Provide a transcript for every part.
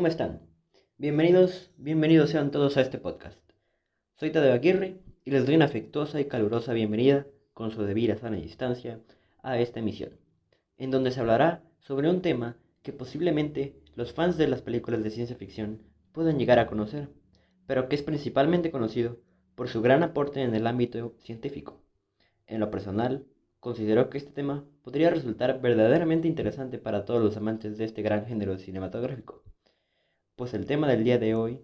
¿Cómo están? Bienvenidos, bienvenidos sean todos a este podcast. Soy Tadeo Aguirre y les doy una afectuosa y calurosa bienvenida, con su debida sana distancia, a esta emisión, en donde se hablará sobre un tema que posiblemente los fans de las películas de ciencia ficción puedan llegar a conocer, pero que es principalmente conocido por su gran aporte en el ámbito científico. En lo personal, considero que este tema podría resultar verdaderamente interesante para todos los amantes de este gran género cinematográfico, pues el tema del día de hoy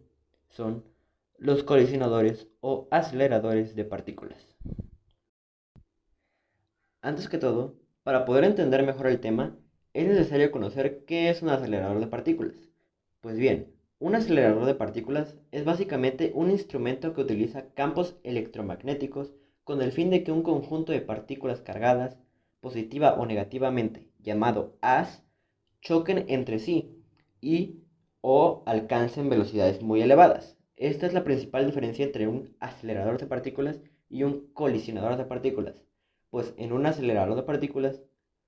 son los colisionadores o aceleradores de partículas. Antes que todo, para poder entender mejor el tema, es necesario conocer qué es un acelerador de partículas. Pues bien, un acelerador de partículas es básicamente un instrumento que utiliza campos electromagnéticos con el fin de que un conjunto de partículas cargadas, positiva o negativamente, llamado as, choquen entre sí y o alcancen velocidades muy elevadas. Esta es la principal diferencia entre un acelerador de partículas y un colisionador de partículas, pues en un acelerador de partículas,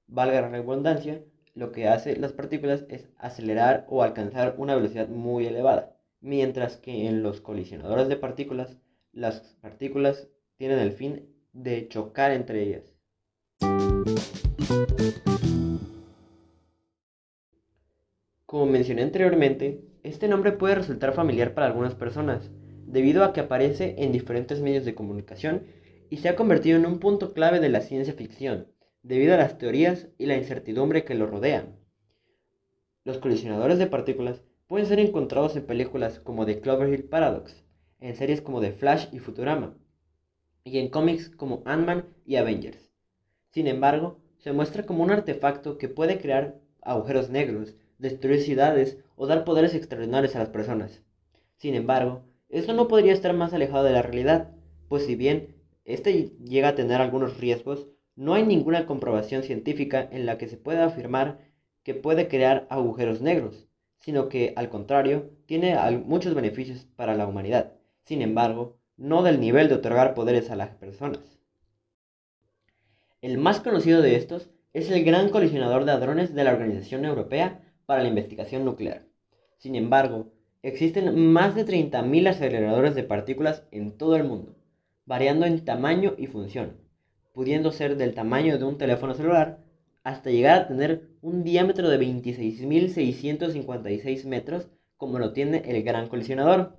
valga la redundancia, lo que hace las partículas es acelerar o alcanzar una velocidad muy elevada, mientras que en los colisionadores de partículas, las partículas tienen el fin de chocar entre ellas. Como mencioné anteriormente, este nombre puede resultar familiar para algunas personas, debido a que aparece en diferentes medios de comunicación y se ha convertido en un punto clave de la ciencia ficción, debido a las teorías y la incertidumbre que lo rodean. Los colisionadores de partículas pueden ser encontrados en películas como The Cloverhill Paradox, en series como The Flash y Futurama, y en cómics como Ant-Man y Avengers. Sin embargo, se muestra como un artefacto que puede crear agujeros negros, destruir ciudades o dar poderes extraordinarios a las personas. Sin embargo, esto no podría estar más alejado de la realidad, pues si bien este llega a tener algunos riesgos, no hay ninguna comprobación científica en la que se pueda afirmar que puede crear agujeros negros, sino que al contrario tiene muchos beneficios para la humanidad. Sin embargo, no del nivel de otorgar poderes a las personas. El más conocido de estos es el Gran Colisionador de Hadrones de la Organización Europea para la Investigación Nuclear. Sin embargo, existen más de 30.000 aceleradores de partículas en todo el mundo, variando en tamaño y función, pudiendo ser del tamaño de un teléfono celular hasta llegar a tener un diámetro de 26.656 metros como lo tiene el Gran Colisionador,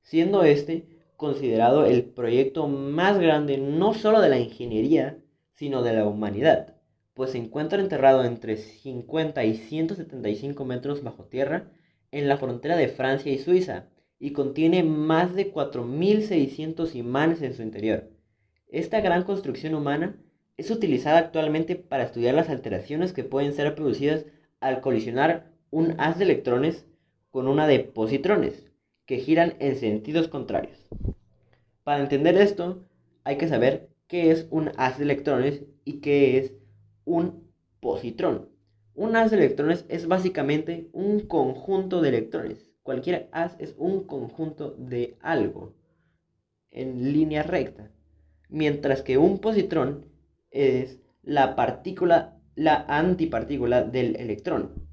siendo este considerado el proyecto más grande no solo de la ingeniería, sino de la humanidad, pues se encuentra enterrado entre 50 y 175 metros bajo tierra en la frontera de Francia y Suiza y contiene más de 4.600 imanes en su interior. Esta gran construcción humana es utilizada actualmente para estudiar las alteraciones que pueden ser producidas al colisionar un haz de electrones con una de positrones, que giran en sentidos contrarios. Para entender esto, hay que saber qué es un haz de electrones y qué es un positrón. Un haz de electrones es básicamente un conjunto de electrones. Cualquier haz es un conjunto de algo en línea recta. Mientras que un positrón es la partícula, la antipartícula del electrón.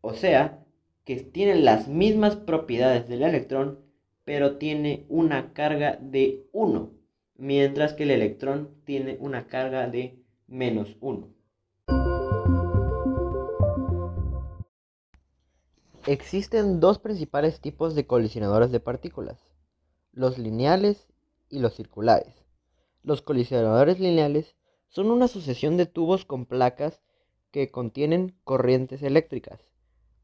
O sea, que tienen las mismas propiedades del electrón, pero tiene una carga de 1, mientras que el electrón tiene una carga de menos 1. Existen dos principales tipos de colisionadores de partículas, los lineales y los circulares. Los colisionadores lineales son una sucesión de tubos con placas que contienen corrientes eléctricas.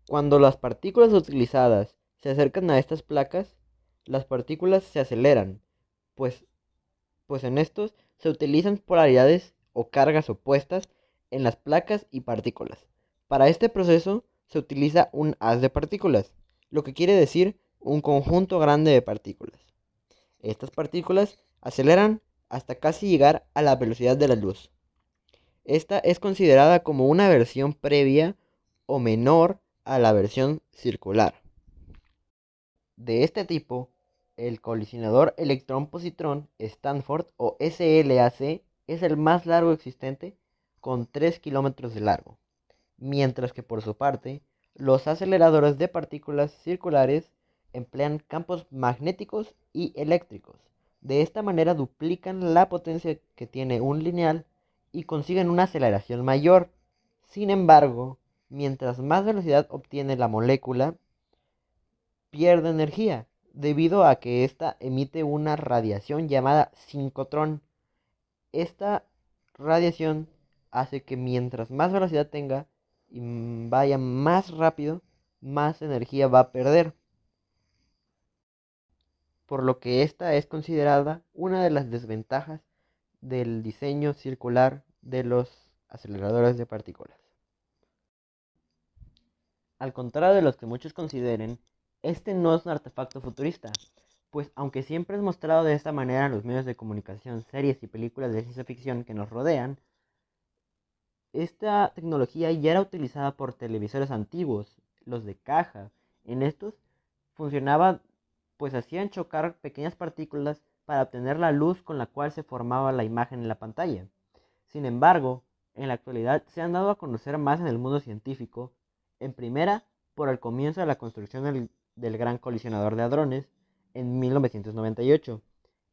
Cuando las partículas utilizadas se acercan a estas placas, las partículas se aceleran, pues, pues en estos se utilizan polaridades o cargas opuestas en las placas y partículas. Para este proceso se utiliza un haz de partículas, lo que quiere decir un conjunto grande de partículas. Estas partículas aceleran hasta casi llegar a la velocidad de la luz. Esta es considerada como una versión previa o menor a la versión circular. De este tipo, el colisionador electrón-positrón Stanford o SLAC es el más largo existente con 3 kilómetros de largo, mientras que por su parte, los aceleradores de partículas circulares emplean campos magnéticos y eléctricos. De esta manera duplican la potencia que tiene un lineal y consiguen una aceleración mayor. Sin embargo, mientras más velocidad obtiene la molécula, pierde energía, debido a que ésta emite una radiación llamada sincrotrón. Esta radiación hace que mientras más velocidad tenga y vaya más rápido, más energía va a perder. Por lo que esta es considerada una de las desventajas del diseño circular de los aceleradores de partículas. Al contrario de los que muchos consideren, este no es un artefacto futurista, pues aunque siempre es mostrado de esta manera en los medios de comunicación, series y películas de ciencia ficción que nos rodean, esta tecnología ya era utilizada por televisores antiguos, los de caja. En estos funcionaba pues hacían chocar pequeñas partículas para obtener la luz con la cual se formaba la imagen en la pantalla. Sin embargo, en la actualidad se han dado a conocer más en el mundo científico, en primera por el comienzo de la construcción del, del Gran Colisionador de Hadrones en 1998,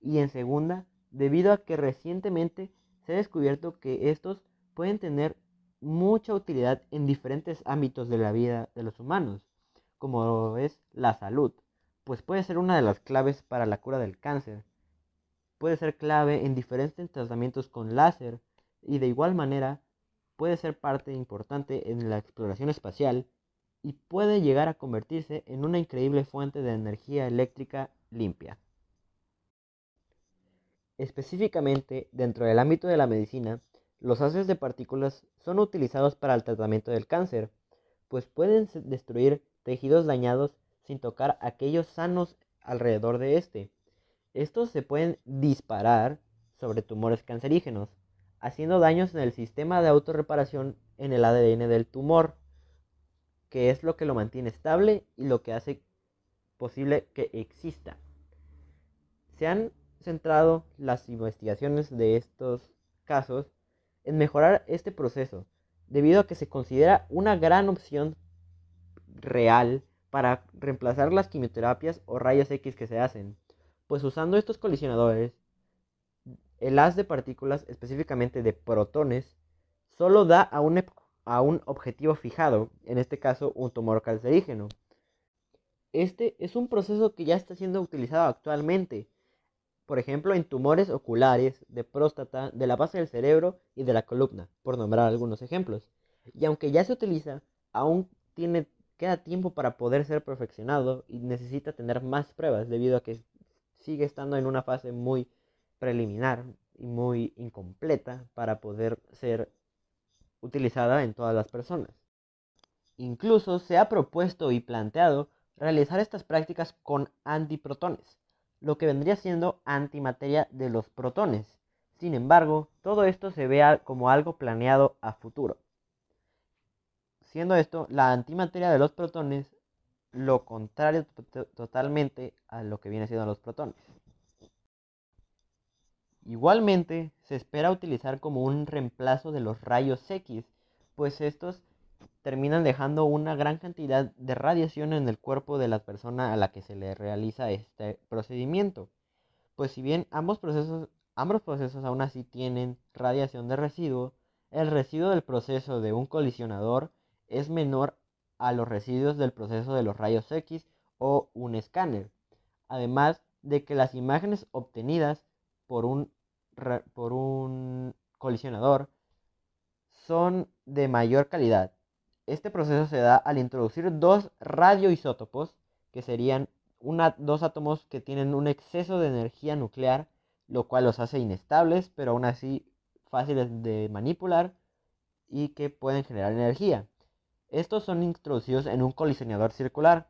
y en segunda debido a que recientemente se ha descubierto que estos pueden tener mucha utilidad en diferentes ámbitos de la vida de los humanos, como es la salud, pues puede ser una de las claves para la cura del cáncer. Puede ser clave en diferentes tratamientos con láser y de igual manera puede ser parte importante en la exploración espacial y puede llegar a convertirse en una increíble fuente de energía eléctrica limpia. Específicamente, dentro del ámbito de la medicina, los haces de partículas son utilizados para el tratamiento del cáncer, pues pueden destruir tejidos dañados sin tocar aquellos sanos alrededor de este. Estos se pueden disparar sobre tumores cancerígenos, haciendo daños en el sistema de autorreparación en el ADN del tumor, que es lo que lo mantiene estable y lo que hace posible que exista. Se han centrado las investigaciones de estos casos en mejorar este proceso, debido a que se considera una gran opción real para reemplazar las quimioterapias o rayos X que se hacen, pues usando estos colisionadores, el haz de partículas, específicamente de protones, solo da a un, a un objetivo fijado, en este caso un tumor cancerígeno. Este es un proceso que ya está siendo utilizado actualmente, por ejemplo, en tumores oculares, de próstata, de la base del cerebro y de la columna, por nombrar algunos ejemplos. Y aunque ya se utiliza, aún tiene, queda tiempo para poder ser perfeccionado y necesita tener más pruebas debido a que sigue estando en una fase muy preliminar y muy incompleta para poder ser utilizada en todas las personas. Incluso se ha propuesto y planteado realizar estas prácticas con antiprotones, lo que vendría siendo antimateria de los protones. Sin embargo, todo esto se ve como algo planeado a futuro. Siendo esto, la antimateria de los protones lo contrario totalmente a lo que viene siendo los protones. Igualmente, se espera utilizar como un reemplazo de los rayos X, pues estos terminan dejando una gran cantidad de radiación en el cuerpo de la persona a la que se le realiza este procedimiento. Pues si bien ambos procesos, ambos procesos aún así tienen radiación de residuo, el residuo del proceso de un colisionador es menor a los residuos del proceso de los rayos X o un escáner. Además de que las imágenes obtenidas por un, por un colisionador son de mayor calidad este proceso se da al introducir dos radioisótopos, que serían dos átomos que tienen un exceso de energía nuclear, lo cual los hace inestables, pero aún así fáciles de manipular y que pueden generar energía. Estos son introducidos en un colisionador circular.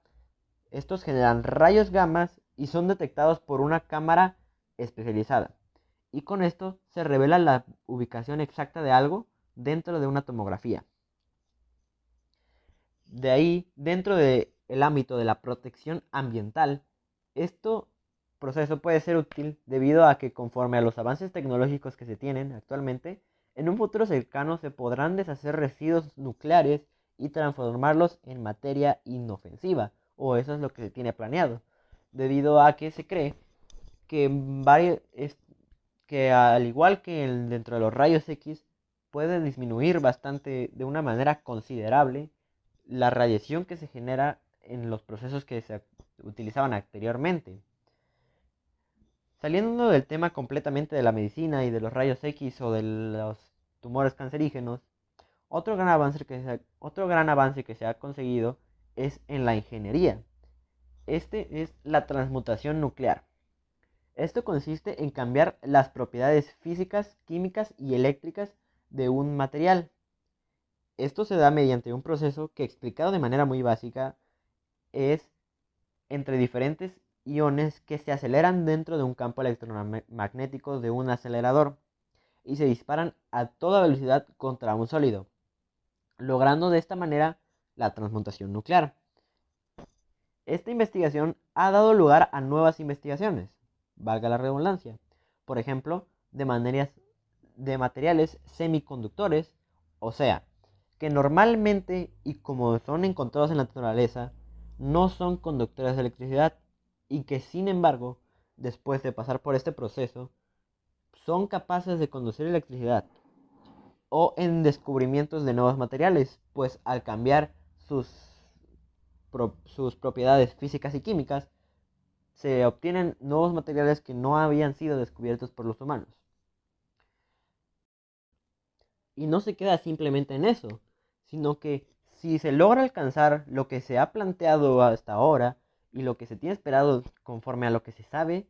Estos generan rayos gamas y son detectados por una cámara especializada. Y con esto se revela la ubicación exacta de algo dentro de una tomografía. De ahí, dentro del ámbito de la protección ambiental, este proceso puede ser útil debido a que conforme a los avances tecnológicos que se tienen actualmente, en un futuro cercano se podrán deshacer residuos nucleares y transformarlos en materia inofensiva, o eso es lo que se tiene planeado, debido a que se cree que, varios, que al igual que dentro de los rayos X, puede disminuir bastante, de una manera considerable, la radiación que se genera en los procesos que se utilizaban anteriormente. Saliendo del tema completamente de la medicina y de los rayos X o de los tumores cancerígenos, otro gran avance que se otro gran avance que se ha conseguido es en la ingeniería. Este es la transmutación nuclear. Esto consiste en cambiar las propiedades físicas, químicas y eléctricas de un material. Esto se da mediante un proceso que explicado de manera muy básica es entre diferentes iones que se aceleran dentro de un campo electromagnético de un acelerador y se disparan a toda velocidad contra un sólido, logrando de esta manera la transmutación nuclear. Esta investigación ha dado lugar a nuevas investigaciones, valga la redundancia, por ejemplo, de, de materiales semiconductores, o sea, que normalmente y como son encontrados en la naturaleza, no son conductores de electricidad y que sin embargo, después de pasar por este proceso, son capaces de conducir electricidad o en descubrimientos de nuevos materiales, pues al cambiar sus, sus propiedades físicas y químicas, se obtienen nuevos materiales que no habían sido descubiertos por los humanos. Y no se queda simplemente en eso, sino que si se logra alcanzar lo que se ha planteado hasta ahora y lo que se tiene esperado conforme a lo que se sabe,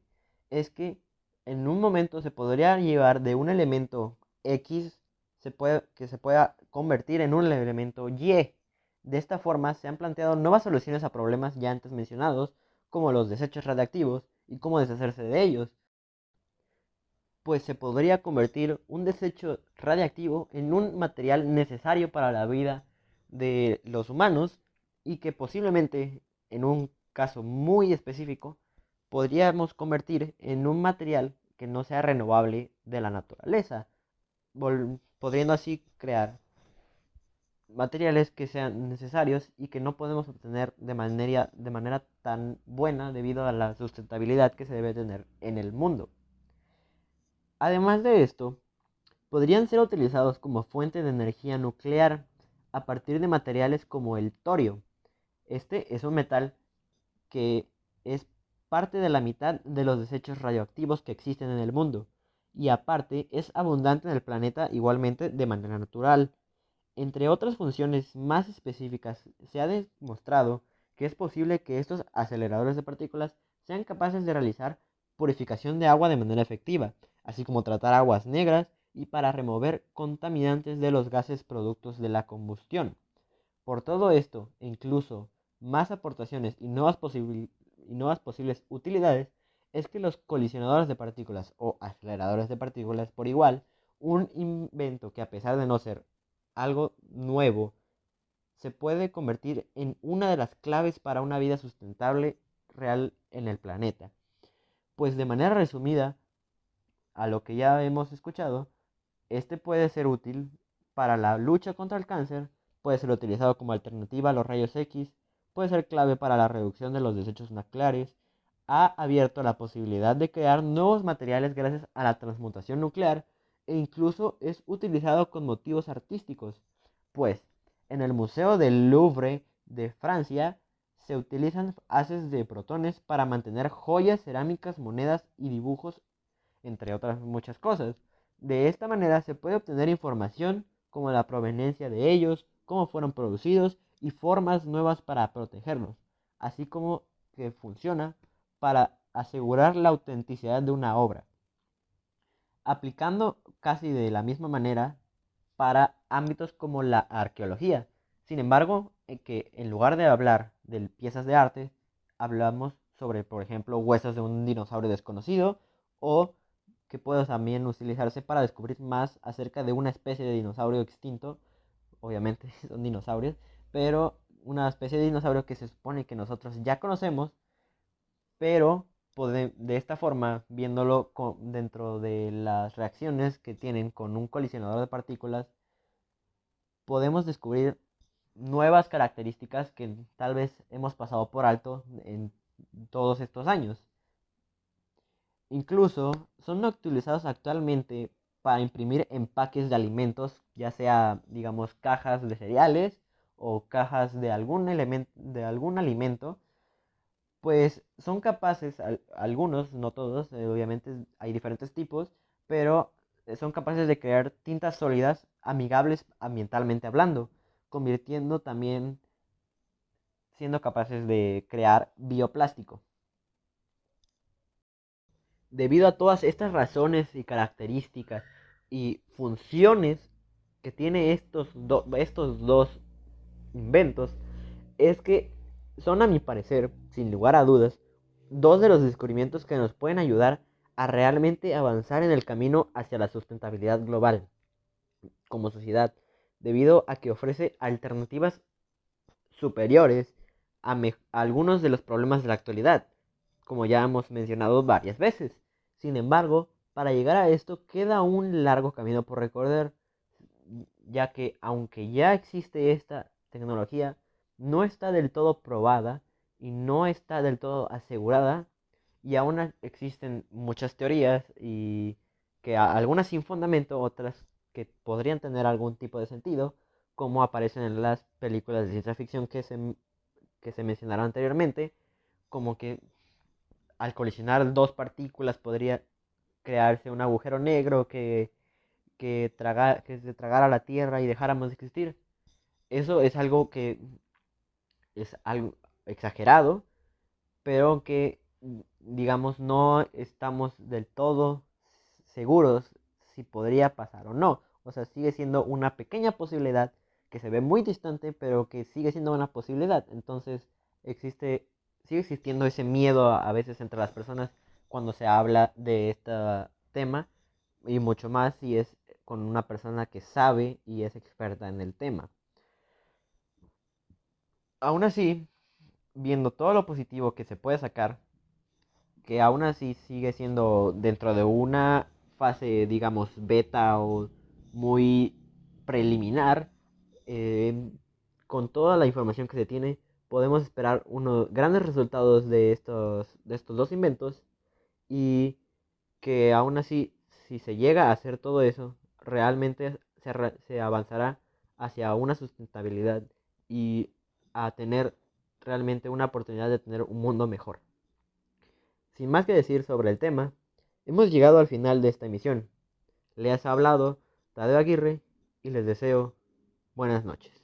es que en un momento se podría llevar de un elemento X que se pueda convertir en un elemento Y. De esta forma se han planteado nuevas soluciones a problemas ya antes mencionados, como los desechos radiactivos y cómo deshacerse de ellos, pues se podría convertir un desecho radiactivo en un material necesario para la vida de los humanos y que posiblemente, en un caso muy específico, podríamos convertir en un material que no sea renovable de la naturaleza, podriendo así crear materiales que sean necesarios y que no podemos obtener de manera, de manera tan buena debido a la sustentabilidad que se debe tener en el mundo. Además de esto, podrían ser utilizados como fuente de energía nuclear a partir de materiales como el torio. Este es un metal que es parte de la mitad de los desechos radioactivos que existen en el mundo y aparte es abundante en el planeta igualmente de manera natural. Entre otras funciones más específicas, se ha demostrado que es posible que estos aceleradores de partículas sean capaces de realizar purificación de agua de manera efectiva, así como tratar aguas negras y para remover contaminantes de los gases productos de la combustión. Por todo esto, e incluso más aportaciones y nuevas, y nuevas posibles utilidades, es que los colisionadores de partículas o aceleradores de partículas por igual, un invento que a pesar de no ser algo nuevo, se puede convertir en una de las claves para una vida sustentable real en el planeta. Pues de manera resumida, a lo que ya hemos escuchado, este puede ser útil para la lucha contra el cáncer, puede ser utilizado como alternativa a los rayos X, puede ser clave para la reducción de los desechos nucleares, ha abierto la posibilidad de crear nuevos materiales gracias a la transmutación nuclear e incluso es utilizado con motivos artísticos, pues en el Museo del Louvre de Francia se utilizan haces de protones para mantener joyas, cerámicas, monedas y dibujos, entre otras muchas cosas. De esta manera se puede obtener información como la proveniencia de ellos, cómo fueron producidos y formas nuevas para protegerlos, así como que funciona para asegurar la autenticidad de una obra aplicando casi de la misma manera para ámbitos como la arqueología. Sin embargo, en que en lugar de hablar de piezas de arte, hablamos sobre, por ejemplo, huesos de un dinosaurio desconocido o que puede también utilizarse para descubrir más acerca de una especie de dinosaurio extinto. Obviamente son dinosaurios, pero una especie de dinosaurio que se supone que nosotros ya conocemos, pero de esta forma, viéndolo dentro de las reacciones que tienen con un colisionador de partículas, podemos descubrir nuevas características que tal vez hemos pasado por alto en todos estos años. Incluso son utilizados actualmente para imprimir empaques de alimentos, ya sea, digamos, cajas de cereales o cajas de algún, de algún alimento, pues son capaces, algunos, no todos, eh, obviamente hay diferentes tipos, pero eh, son capaces de crear tintas sólidas amigables ambientalmente hablando, convirtiendo también siendo capaces de crear bioplástico. Debido a todas estas razones y características y funciones que tiene estos, estos dos inventos, es que son a mi parecer, sin lugar a dudas, dos de los descubrimientos que nos pueden ayudar a realmente avanzar en el camino hacia la sustentabilidad global como sociedad, debido a que ofrece alternativas superiores a, algunos de los problemas de la actualidad, como ya hemos mencionado varias veces. Sin embargo, para llegar a esto queda un largo camino por recorrer, ya que aunque ya existe esta tecnología, no está del todo probada y no está del todo asegurada y aún existen muchas teorías y que algunas sin fundamento, otras que podrían tener algún tipo de sentido, como aparecen en las películas de ciencia ficción que se, que se mencionaron anteriormente, como que al colisionar dos partículas podría crearse un agujero negro que, que, traga, que se tragara la Tierra y dejáramos de existir. Eso es algo que es algo exagerado, pero que digamos no estamos del todo seguros si podría pasar o no. O sea, sigue siendo una pequeña posibilidad que se ve muy distante, pero que sigue siendo una posibilidad. Entonces, existe, sigue existiendo ese miedo a, veces entre las personas cuando se habla de este tema y mucho más si es con una persona que sabe y es experta en el tema. Aún así, viendo todo lo positivo que se puede sacar, que aún así sigue siendo dentro de una fase, digamos, beta o muy preliminar, eh, con toda la información que se tiene, podemos esperar unos grandes resultados de estos, de estos dos inventos y que aún así, si se llega a hacer todo eso, realmente se, se avanzará hacia una sustentabilidad y a tener realmente una oportunidad de tener un mundo mejor. Sin más que decir sobre el tema, Hemos llegado al final de esta emisión. Le has hablado Tadeo Aguirre y les deseo buenas noches.